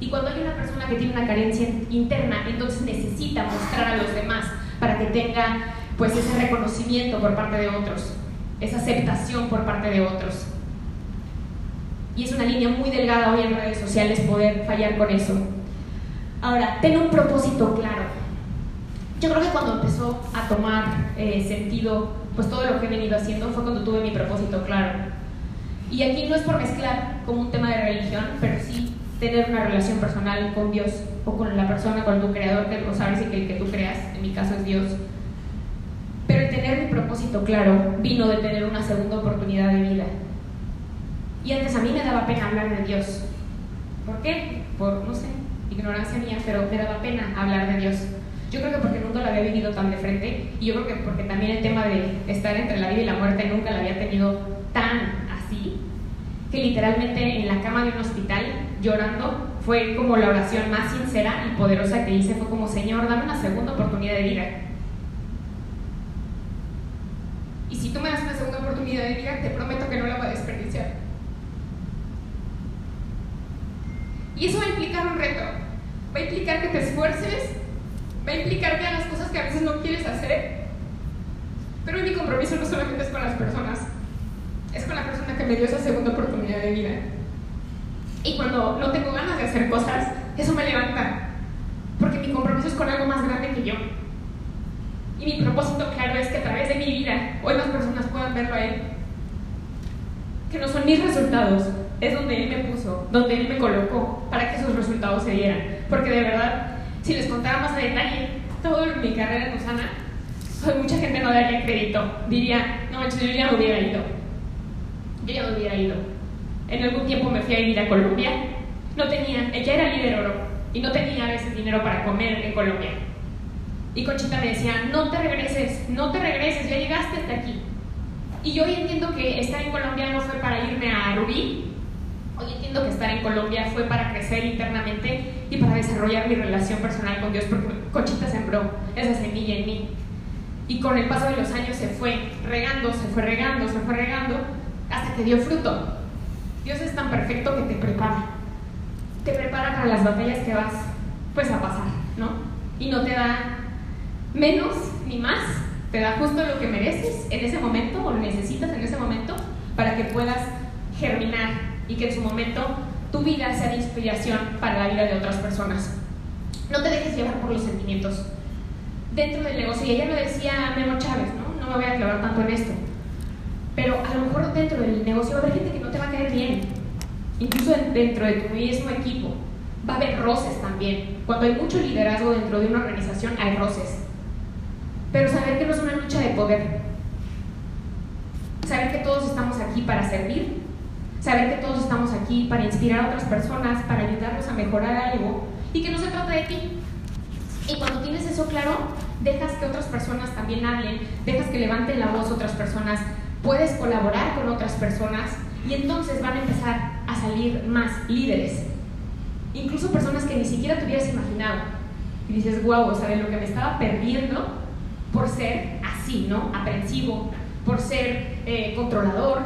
Y cuando hay una persona que tiene una carencia interna, entonces necesita mostrar a los demás para que tenga pues ese reconocimiento por parte de otros, esa aceptación por parte de otros. Y es una línea muy delgada hoy en redes sociales poder fallar con eso. Ahora, ten un propósito claro yo creo que cuando empezó a tomar eh, sentido, pues todo lo que he venido haciendo fue cuando tuve mi propósito claro. Y aquí no es por mezclar como un tema de religión, pero sí tener una relación personal con Dios o con la persona, con tu creador, que, o sabes que el que tú creas, en mi caso es Dios. Pero el tener mi propósito claro vino de tener una segunda oportunidad de vida. Y antes a mí me daba pena hablar de Dios. ¿Por qué? Por, no sé, ignorancia mía, pero me daba pena hablar de Dios. Yo creo que porque nunca la había vivido tan de frente y yo creo que porque también el tema de estar entre la vida y la muerte nunca la había tenido tan así, que literalmente en la cama de un hospital llorando fue como la oración más sincera y poderosa que hice, fue como, Señor, dame una segunda oportunidad de vida. Y si tú me das una segunda oportunidad de vida, te prometo que no la voy a desperdiciar. Y eso va a implicar un reto. Va a implicar que te esfuerces, va a implicar que hagas cosas que a veces no quieres hacer. Pero mi compromiso no solamente es con las personas, es con la persona que me dio esa segunda oportunidad de vida. Y cuando no tengo ganas de hacer cosas, eso me levanta. Porque mi compromiso es con algo más grande que yo. Y mi propósito claro es que a través de mi vida hoy más personas puedan verlo a Él. Que no son mis resultados, es donde Él me puso, donde Él me colocó para que esos resultados se dieran. Porque de verdad, si les contara más a detalle toda mi carrera en Usana, pues mucha gente no daría crédito. Diría, no manches, yo ya no hubiera ido. Yo ya no hubiera ido. En algún tiempo me fui a vivir a Colombia. No tenía, ella era líder oro y no tenía a veces dinero para comer en Colombia. Y Conchita me decía, no te regreses, no te regreses, ya llegaste hasta aquí. Y yo hoy entiendo que estar en Colombia no fue para irme a Rubí, hoy entiendo que estar en Colombia fue para crecer internamente y para desarrollar mi relación personal con Dios, porque Conchita sembró esa semilla en mí. Y con el paso de los años se fue regando, se fue regando, se fue regando, hasta que dio fruto. Dios es tan perfecto que te prepara. Te prepara para las batallas que vas pues a pasar, ¿no? Y no te da menos ni más, te da justo lo que mereces en ese momento o lo necesitas en ese momento para que puedas germinar y que en su momento tu vida sea de inspiración para la vida de otras personas. No te dejes llevar por los sentimientos. Dentro del negocio, y ella lo decía Memo Chávez, ¿no? No me voy a aclarar tanto en esto. Pero a lo mejor dentro del negocio va a haber gente que no te va a caer bien. Incluso dentro de tu mismo equipo. Va a haber roces también. Cuando hay mucho liderazgo dentro de una organización, hay roces. Pero saber que no es una lucha de poder. Saber que todos estamos aquí para servir. Saber que todos estamos aquí para inspirar a otras personas, para ayudarlos a mejorar algo. Y que no se trata de ti. Y cuando tienes eso claro, dejas que otras personas también hablen, dejas que levanten la voz otras personas, puedes colaborar con otras personas y entonces van a empezar a salir más líderes. Incluso personas que ni siquiera te hubieras imaginado. Y dices, wow, o lo que me estaba perdiendo por ser así, ¿no? Aprensivo, por ser eh, controlador,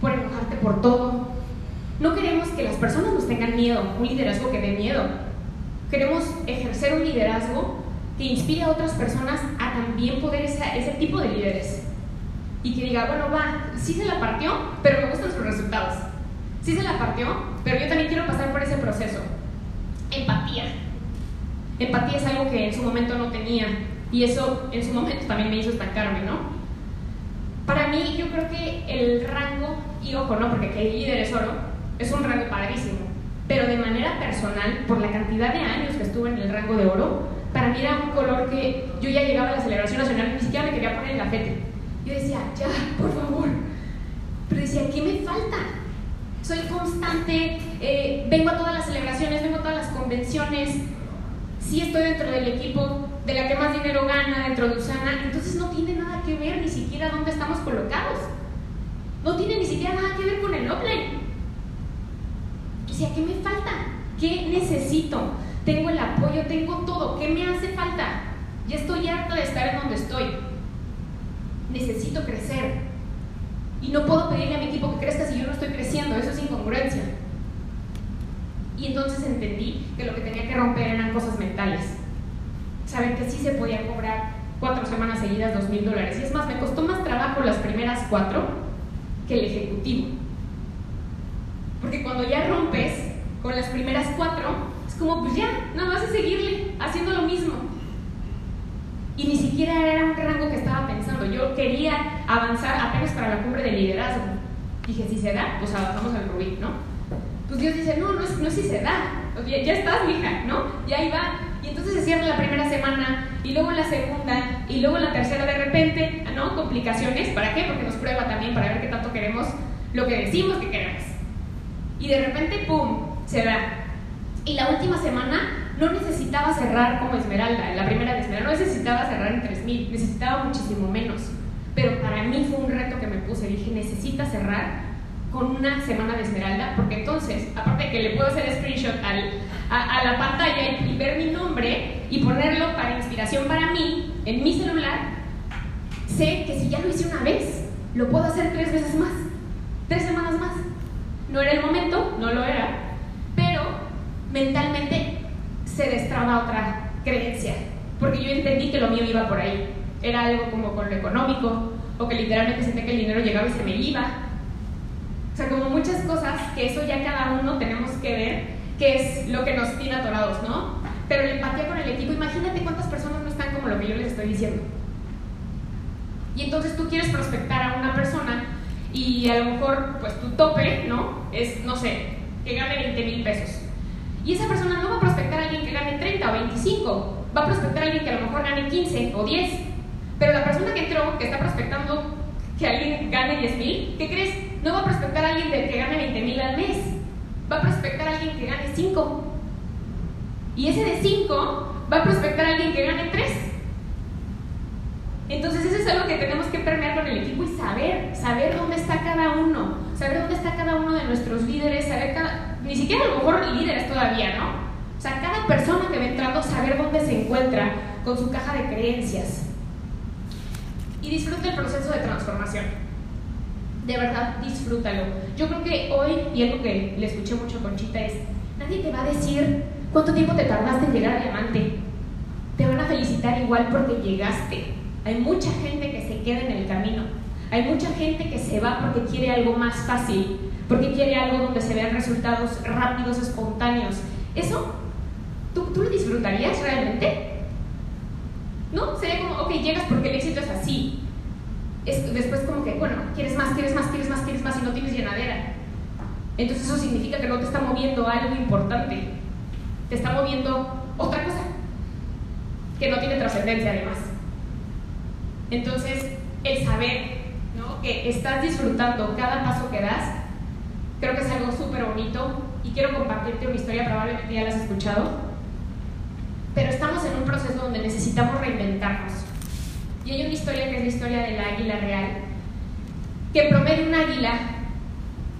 por enojarte por todo. No queremos que las personas nos tengan miedo, un liderazgo que dé miedo. Queremos ejercer un liderazgo que inspire a otras personas a también poder ser ese tipo de líderes y que diga, bueno, va, sí se la partió, pero me gustan sus resultados. Sí se la partió, pero yo también quiero pasar por ese proceso. Empatía. Empatía es algo que en su momento no tenía y eso en su momento también me hizo estancarme, ¿no? Mí yo creo que el rango, y ojo, ¿no? Porque que el líder es oro, es un rango padrísimo, pero de manera personal, por la cantidad de años que estuve en el rango de oro, para mí era un color que yo ya llegaba a la celebración nacional, ni siquiera me quería poner en la fete yo decía, ya, por favor. Pero decía, ¿qué me falta? Soy constante, eh, vengo a todas las celebraciones, vengo a todas las convenciones, sí estoy dentro del equipo de la que más dinero gana, dentro de Usana, entonces no tiene ver ni siquiera dónde estamos colocados. No tiene ni siquiera nada que ver con el offline. Decía, ¿qué me falta? ¿Qué necesito? Tengo el apoyo, tengo todo. ¿Qué me hace falta? Ya estoy harta de estar en donde estoy necesito crecer. Y no puedo pedirle a mi equipo que crezca si yo no estoy creciendo, eso es incongruencia. Y entonces entendí que lo que tenía que romper eran cosas mentales. Saber que sí se podía cobrar cuatro semanas seguidas dos mil dólares. Y es más, me costó más trabajo las primeras cuatro que el ejecutivo. Porque cuando ya rompes con las primeras cuatro, es como, pues ya, nada más es seguirle haciendo lo mismo y ni siquiera era un rango que estaba pensando. Yo quería avanzar apenas para la cumbre de liderazgo. Dije, si se da, pues avanzamos al Rubí, ¿no? Pues Dios dice, no, no es, no si se da. Ya, ya estás, mija, ¿no? Y ahí va. Entonces se cierra la primera semana, y luego la segunda, y luego la tercera de repente, ¿no? Complicaciones. ¿Para qué? Porque nos prueba también para ver qué tanto queremos lo que decimos que queremos. Y de repente, ¡pum! Se da. Y la última semana no necesitaba cerrar como Esmeralda, la primera de Esmeralda, no necesitaba cerrar en 3.000, necesitaba muchísimo menos. Pero para mí fue un reto que me puse, dije, necesita cerrar con una semana de esmeralda, porque entonces, aparte de que le puedo hacer screenshot al, a, a, la pantalla y, ver mi nombre y ponerlo para inspiración para mí en mi celular, sé que si ya lo hice una vez, lo puedo hacer tres veces más, tres semanas más. No era el momento, no lo era, pero mentalmente se destraba otra creencia, porque yo entendí que lo mío iba por ahí. Era algo como con lo económico, o que literalmente sentí que el dinero llegaba y se me iba. O sea, como muchas cosas que eso ya cada uno tenemos que ver qué es lo que nos tiene atorados, ¿no? Pero la empatía con el equipo, imagínate cuántas personas no están como lo que yo les estoy diciendo. Y entonces tú quieres prospectar a una persona y a lo mejor, pues tu tope, ¿no? Es, no sé, que gane 20 mil pesos. Y esa persona no va a prospectar a alguien que gane 30 o 25, va a prospectar a alguien que a lo mejor gane 15 o 10. Pero la persona que entró, que está prospectando que alguien gane 10 mil, ¿qué crees? No va a prospectar a alguien que gane 20 mil al mes, va a prospectar a alguien que gane 5. Y ese de 5 va a prospectar a alguien que gane 3. Entonces eso es algo que tenemos que permear con el equipo y saber, saber dónde está cada uno, saber dónde está cada uno de nuestros líderes, saber ni siquiera a lo mejor líderes todavía, ¿no? O sea, cada persona que va entrando, saber dónde se encuentra con su caja de creencias. Y disfruta el proceso de transformación. De verdad, disfrútalo. Yo creo que hoy, y algo que le escuché mucho a Conchita es, nadie te va a decir cuánto tiempo te tardaste en llegar a diamante. Te van a felicitar igual porque llegaste hay mucha gente que se queda en el camino. Hay mucha gente que se va porque quiere algo más fácil, porque quiere algo donde se vean resultados rápidos, espontáneos. ¿Eso tú, tú lo disfrutarías realmente? ¿No? Sería como, ok, llegas porque el éxito es así. Es, después como que, bueno, quieres más, quieres más, quieres más, quieres más y no tienes llenadera. Entonces eso significa que no te está moviendo algo importante. Te está moviendo otra cosa que no tiene trascendencia además. Entonces, el saber que estás disfrutando cada paso que das, creo que es algo súper bonito y quiero compartirte una historia, probablemente ya la has escuchado, pero estamos en un proceso donde necesitamos reinventarnos. Y hay una historia que es la historia del águila real, que promedio un águila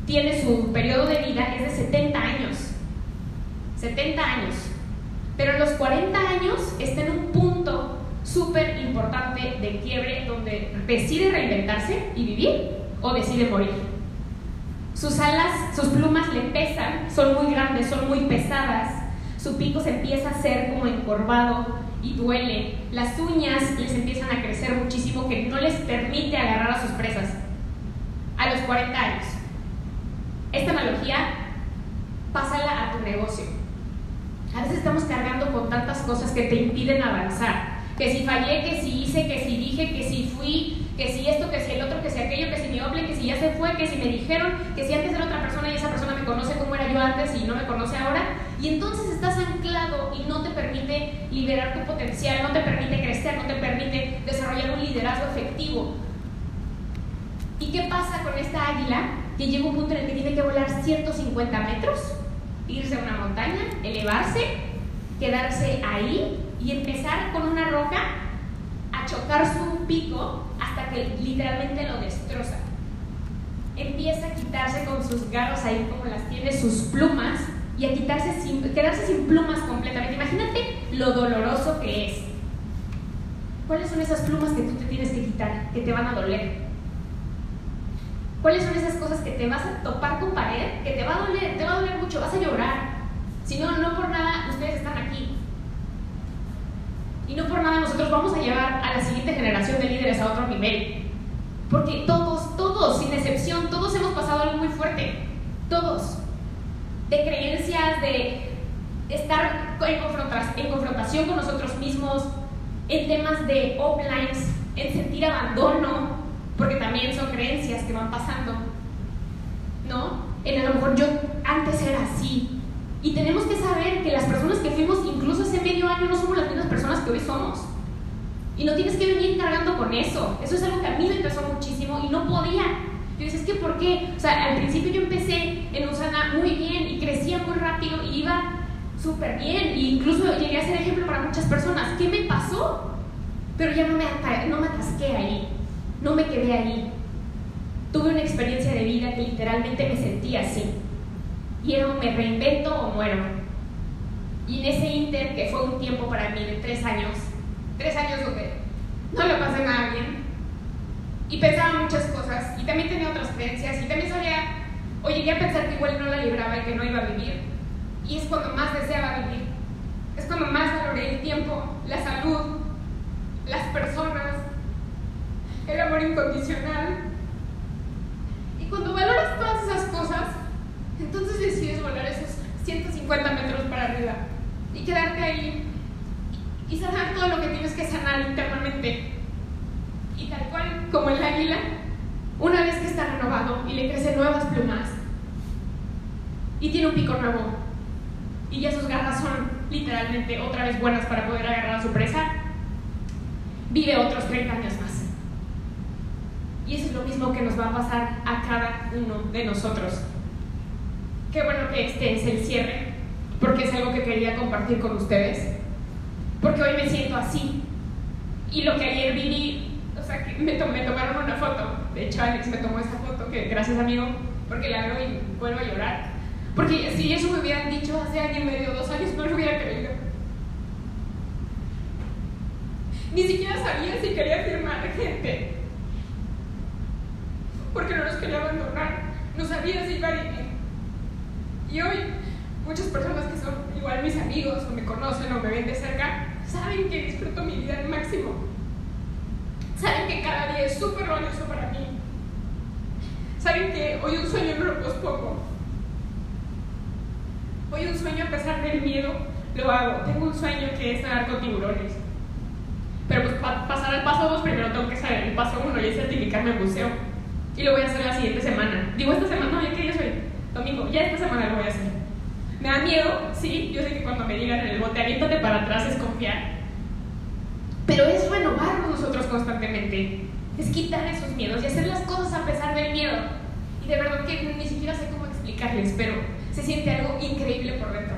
tiene su periodo de vida es de 70 años. 70 años. Pero en los 40 años está en un punto súper importante de quiebre donde decide reinventarse y vivir o decide morir. Sus alas, sus plumas le pesan, son muy grandes, son muy pesadas. Su pico se empieza a hacer como encorvado y duele. Las uñas les empiezan a crecer muchísimo que no les permite agarrar a sus presas. A los 40 años. Esta analogía, pásala a tu negocio. A veces estamos cargando con tantas cosas que te impiden avanzar que si fallé, que si hice, que si dije, que si fui, que si esto, que si el otro, que si aquello, que si mi oble, que si ya se fue, que si me dijeron, que si antes era otra persona y esa persona me conoce como era yo antes y no me conoce ahora. Y entonces estás anclado y no te permite liberar tu potencial, no te permite crecer, no te permite desarrollar un liderazgo efectivo. ¿Y qué pasa con esta águila que llega un punto en el que tiene que volar 150 metros, irse a una montaña, elevarse, quedarse ahí y empezar con una roca a chocar su pico que literalmente lo destroza. Empieza a quitarse con sus garras ahí como las tiene, sus plumas, y a quitarse sin, quedarse sin plumas completamente. Imagínate lo doloroso que es. ¿Cuáles son esas plumas que tú te tienes que quitar, que te van a doler? ¿Cuáles son esas cosas que te vas a topar con pared, que te va a doler, te va a doler mucho, vas a llorar? Si no, no por nada ustedes están aquí. Y no por nada nosotros vamos a llevar a la siguiente generación de líderes a otro nivel. Porque todos, todos, sin excepción, todos hemos pasado algo muy fuerte. Todos. De creencias, de estar en, confrontación con nosotros mismos, en temas de offlines, en sentir abandono, porque también son creencias que van pasando. ¿No? En a lo mejor yo antes era así, y tenemos que saber que las personas que fuimos incluso hace medio año no somos las mismas personas que hoy somos. Y no tienes que venir cargando con eso. Eso es algo que a mí me pesó muchísimo y no podía. Yo decía, es que ¿por qué? O sea, al principio yo empecé en Usana muy bien y crecía muy rápido y iba súper bien. E incluso llegué a ser ejemplo para muchas personas. ¿Qué me pasó? Pero ya no me, no me atasqué ahí. No me quedé ahí. tuve una experiencia de vida que literalmente me sentía así. Y era me reinvento o muero. Y en ese inter, que fue un tiempo para mí de tres años, tres años donde no lo pasé nada bien, y pensaba muchas cosas, y también tenía otras creencias, y también sabía, o llegué a pensar que igual no la libraba y que no iba a vivir. Y es cuando más deseaba vivir. Es cuando más valoré el tiempo, la salud, las personas, el amor incondicional. Y cuando valoras todas esas cosas, entonces decides volar esos 150 metros para arriba y quedarte ahí y sanar todo lo que tienes que sanar internamente. Y tal cual como el águila, una vez que está renovado y le crecen nuevas plumas y tiene un pico nuevo y ya sus garras son literalmente otra vez buenas para poder agarrar a su presa, vive otros 30 años más. Y eso es lo mismo que nos va a pasar a cada uno de nosotros. Qué bueno que este es el cierre, porque es algo que quería compartir con ustedes, porque hoy me siento así. Y lo que ayer viví, o sea, que me, me tomaron una foto, de hecho Alex me tomó esa foto, que gracias amigo, porque la veo y vuelvo a llorar. Porque si eso me hubieran dicho hace año y medio, dos años, no lo hubiera creído. Ni siquiera sabía si quería firmar gente. Porque no los quería abandonar. No sabía si iba a. Y hoy, muchas personas que son igual mis amigos, o me conocen, o me ven de cerca, saben que disfruto mi vida al máximo. Saben que cada día es súper valioso para mí. Saben que hoy un sueño no lo pospongo. Hoy un sueño a pesar del miedo lo hago. Tengo un sueño que es nadar con tiburones. Pero pues para pasar al paso 2 primero tengo que saber el paso 1 y es certificarme en buceo. Y lo voy a hacer la siguiente semana. Digo, esta semana, no, ya que día soy. Domingo, ya esta semana lo voy a hacer. Me da miedo, sí, yo sé que cuando me digan en el bote, aviéntate para atrás es confiar. Pero es renovarnos nosotros constantemente. Es quitar esos miedos y hacer las cosas a pesar del miedo. Y de verdad que ni siquiera sé cómo explicarles, pero se siente algo increíble por dentro.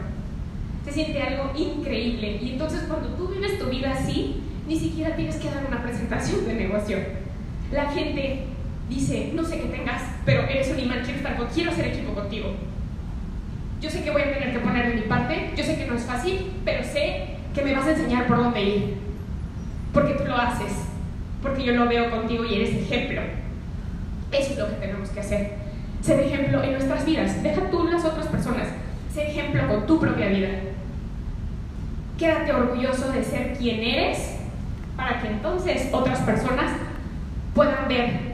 Se siente algo increíble. Y entonces cuando tú vives tu vida así, ni siquiera tienes que dar una presentación de negocio. La gente dice, no sé qué tengas, pero eres un imán, quiero estar quiero hacer equipo contigo. Yo sé que voy a tener que poner de mi parte, yo sé que no es fácil, pero sé que me vas a enseñar por dónde ir. Porque tú lo haces, porque yo lo veo contigo y eres ejemplo. Eso es lo que tenemos que hacer. Ser ejemplo en nuestras vidas. Deja tú las otras personas. Ser ejemplo con tu propia vida. Quédate orgulloso de ser quien eres para que entonces otras personas puedan ver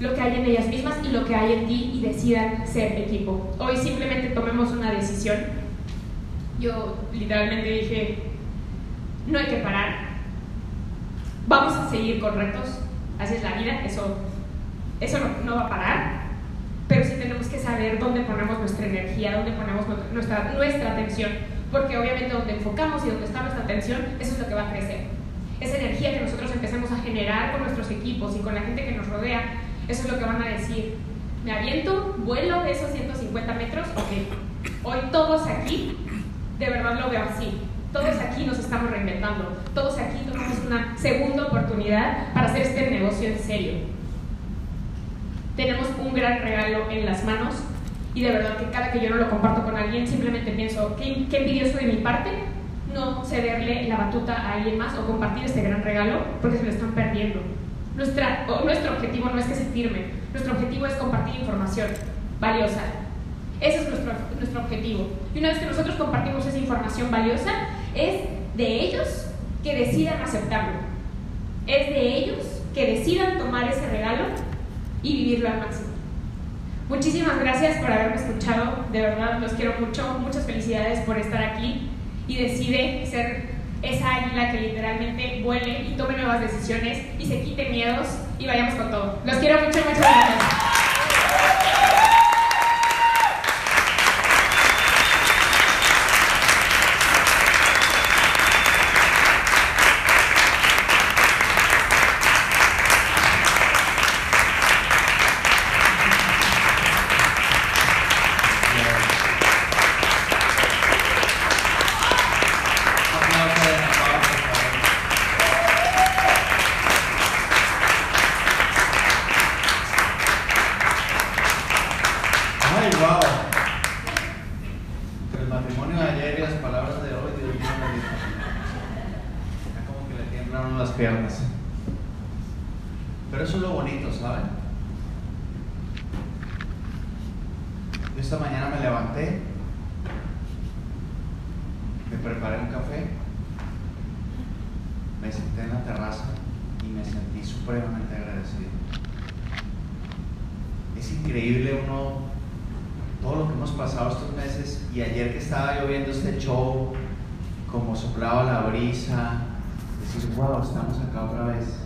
lo que hay en ellas mismas y lo que hay en ti y decidan ser equipo. Hoy simplemente tomemos una decisión. Yo literalmente dije, no hay que parar. Vamos a seguir con retos. Así es la vida, eso, eso no, no va a parar. Pero sí tenemos que saber dónde ponemos nuestra energía, dónde ponemos nuestra, nuestra atención. Porque obviamente donde enfocamos y donde está nuestra atención, eso es lo que va a crecer. Esa energía que nosotros empecemos a generar con nuestros equipos y con la gente que nos rodea, eso es lo que van a decir. Me aviento, vuelo esos 150 metros, ok. Hoy todos aquí, de verdad lo veo así. Todos aquí nos estamos reinventando. Todos aquí tomamos una segunda oportunidad para hacer este negocio en serio. Tenemos un gran regalo en las manos y de verdad que cada que yo no lo comparto con alguien, simplemente pienso, qué, qué envidioso de mi parte no cederle la batuta a alguien más o compartir este gran regalo porque se lo están perdiendo. Nuestra, nuestro objetivo no es que se firme, nuestro objetivo es compartir información valiosa. Ese es nuestro, nuestro objetivo. Y una vez que nosotros compartimos esa información valiosa, es de ellos que decidan aceptarlo. Es de ellos que decidan tomar ese regalo y vivirlo al máximo. Muchísimas gracias por haberme escuchado, de verdad los quiero mucho, muchas felicidades por estar aquí y decide ser esa águila que literalmente vuele y tome nuevas decisiones y se quite miedos y vayamos con todo. Los quiero mucho, muchas gracias.